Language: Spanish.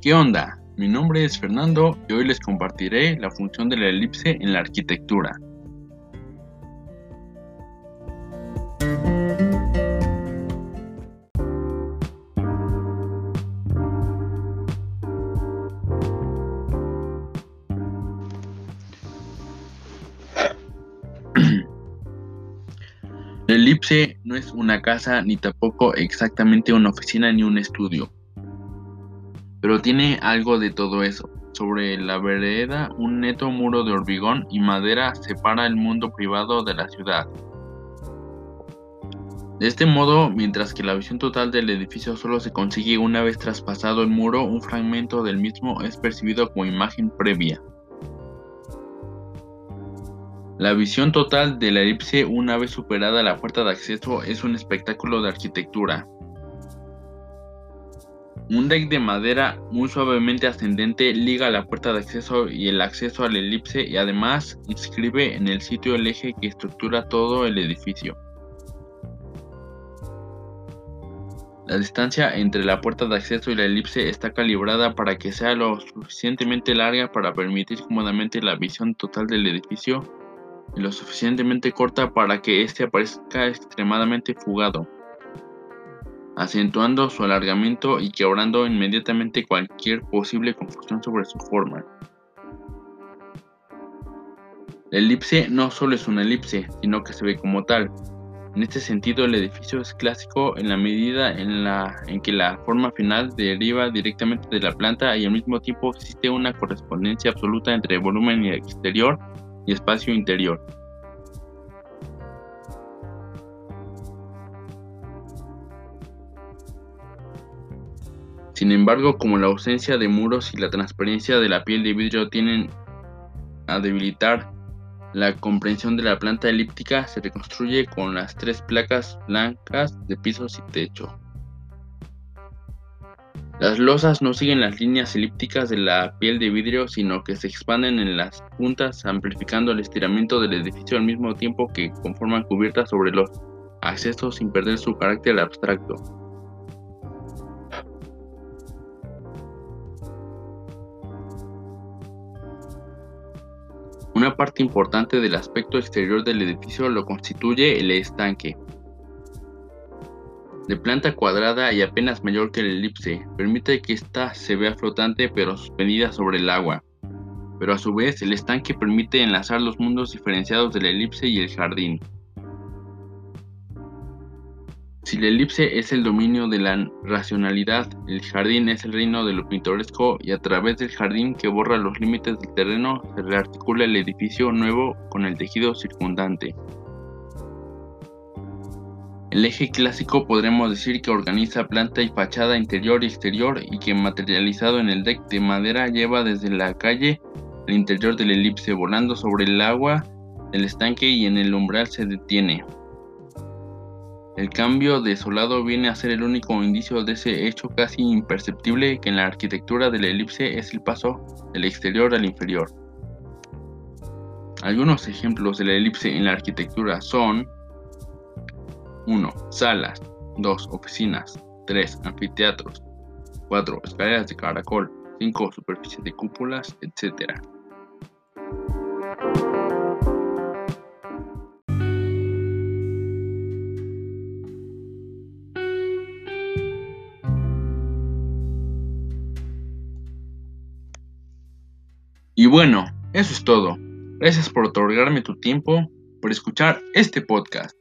¿Qué onda? Mi nombre es Fernando y hoy les compartiré la función de la elipse en la arquitectura. La elipse no es una casa ni tampoco exactamente una oficina ni un estudio. Pero tiene algo de todo eso. Sobre la vereda, un neto muro de hormigón y madera separa el mundo privado de la ciudad. De este modo, mientras que la visión total del edificio solo se consigue una vez traspasado el muro, un fragmento del mismo es percibido como imagen previa. La visión total de la elipse una vez superada la puerta de acceso es un espectáculo de arquitectura. Un deck de madera muy suavemente ascendente liga la puerta de acceso y el acceso a la elipse y además inscribe en el sitio el eje que estructura todo el edificio. La distancia entre la puerta de acceso y la elipse está calibrada para que sea lo suficientemente larga para permitir cómodamente la visión total del edificio y lo suficientemente corta para que éste aparezca extremadamente fugado, acentuando su alargamiento y quebrando inmediatamente cualquier posible confusión sobre su forma. La elipse no solo es una elipse, sino que se ve como tal. En este sentido, el edificio es clásico en la medida en, la, en que la forma final deriva directamente de la planta y al mismo tiempo existe una correspondencia absoluta entre volumen exterior y espacio interior. Sin embargo, como la ausencia de muros y la transparencia de la piel de vidrio tienen a debilitar la comprensión de la planta elíptica, se reconstruye con las tres placas blancas de pisos y techo. Las losas no siguen las líneas elípticas de la piel de vidrio, sino que se expanden en las puntas, amplificando el estiramiento del edificio al mismo tiempo que conforman cubiertas sobre los accesos sin perder su carácter abstracto. Una parte importante del aspecto exterior del edificio lo constituye el estanque, de planta cuadrada y apenas mayor que el elipse, permite que ésta se vea flotante pero suspendida sobre el agua. Pero a su vez, el estanque permite enlazar los mundos diferenciados del elipse y el jardín. Si la elipse es el dominio de la racionalidad, el jardín es el reino de lo pintoresco y a través del jardín que borra los límites del terreno se rearticula el edificio nuevo con el tejido circundante. El eje clásico podremos decir que organiza planta y fachada interior y exterior y que materializado en el deck de madera lleva desde la calle al interior del elipse volando sobre el agua del estanque y en el umbral se detiene. El cambio de solado viene a ser el único indicio de ese hecho casi imperceptible que en la arquitectura de la elipse es el paso del exterior al inferior. Algunos ejemplos de la elipse en la arquitectura son 1. Salas. 2. Oficinas. 3. Anfiteatros. 4. Escaleras de caracol. 5. Superficies de cúpulas, etc. Y bueno, eso es todo. Gracias por otorgarme tu tiempo, por escuchar este podcast.